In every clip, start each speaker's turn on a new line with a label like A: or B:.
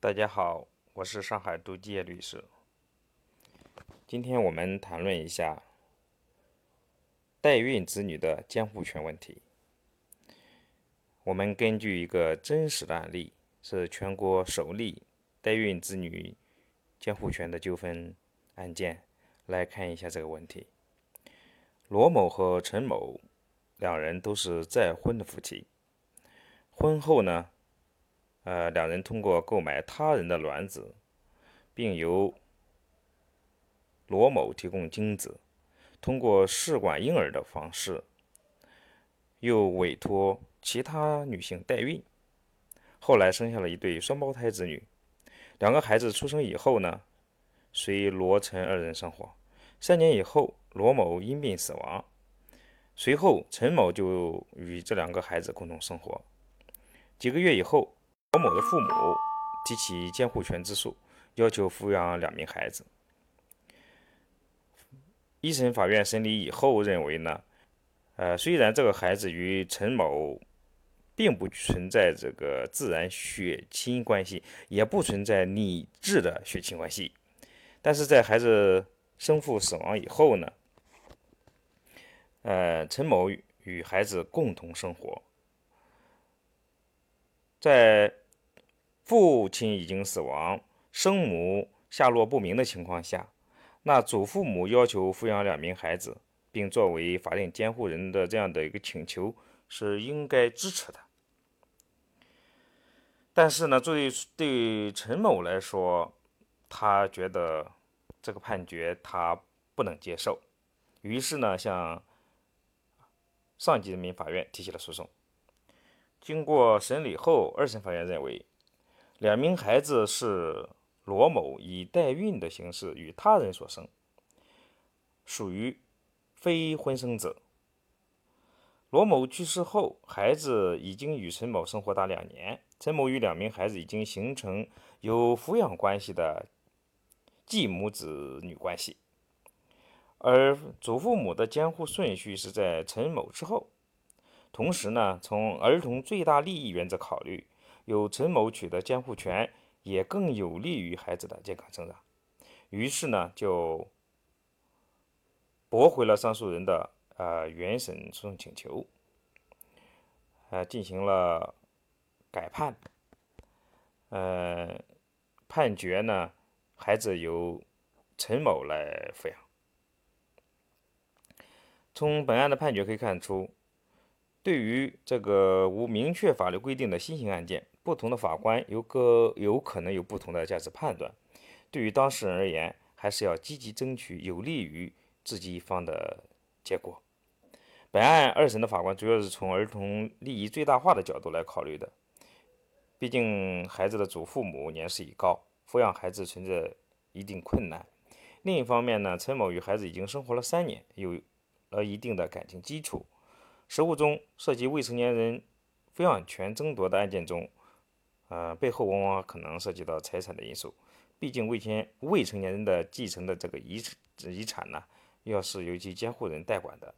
A: 大家好，我是上海杜基业律师。今天我们谈论一下代孕子女的监护权问题。我们根据一个真实的案例，是全国首例代孕子女监护权的纠纷案件，来看一下这个问题。罗某和陈某两人都是再婚的夫妻，婚后呢，呃，两人通过购买他人的卵子，并由罗某提供精子，通过试管婴儿的方式，又委托其他女性代孕，后来生下了一对双胞胎子女。两个孩子出生以后呢，随罗陈二人生活。三年以后，罗某因病死亡，随后陈某就与这两个孩子共同生活。几个月以后，王某的父母提起监护权之诉，要求抚养两名孩子。一审法院审理以后认为呢，呃，虽然这个孩子与陈某并不存在这个自然血亲关系，也不存在拟制的血亲关系，但是在孩子生父死亡以后呢，呃，陈某与孩子共同生活，在父亲已经死亡、生母下落不明的情况下。那祖父母要求抚养两名孩子，并作为法定监护人的这样的一个请求是应该支持的。但是呢，作为对陈某来说，他觉得这个判决他不能接受，于是呢，向上级人民法院提起了诉讼。经过审理后，二审法院认为，两名孩子是。罗某以代孕的形式与他人所生，属于非婚生子。罗某去世后，孩子已经与陈某生活达两年，陈某与两名孩子已经形成有抚养关系的继母子女关系，而祖父母的监护顺序是在陈某之后。同时呢，从儿童最大利益原则考虑，由陈某取得监护权。也更有利于孩子的健康成长，于是呢，就驳回了上诉人的呃原审诉讼请求，呃，进行了改判，呃，判决呢，孩子由陈某来抚养。从本案的判决可以看出，对于这个无明确法律规定的新型案件。不同的法官有个有可能有不同的价值判断，对于当事人而言，还是要积极争取有利于自己一方的结果。本案二审的法官主要是从儿童利益最大化的角度来考虑的，毕竟孩子的祖父母年事已高，抚养孩子存在一定困难。另一方面呢，陈某与孩子已经生活了三年，有了一定的感情基础。实务中涉及未成年人抚养权争夺的案件中，呃，背后往往可能涉及到财产的因素，毕竟未签未成年人的继承的这个遗遗产呢，要是由其监护人代管的。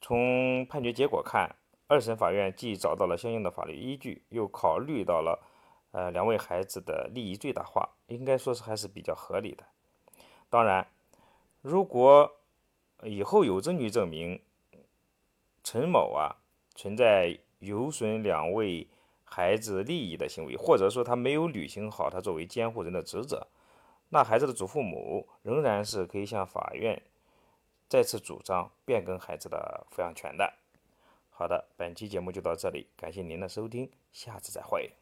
A: 从判决结果看，二审法院既找到了相应的法律依据，又考虑到了呃两位孩子的利益最大化，应该说是还是比较合理的。当然，如果以后有证据证明陈某啊存在有损两位。孩子利益的行为，或者说他没有履行好他作为监护人的职责，那孩子的祖父母仍然是可以向法院再次主张变更孩子的抚养权的。好的，本期节目就到这里，感谢您的收听，下次再会。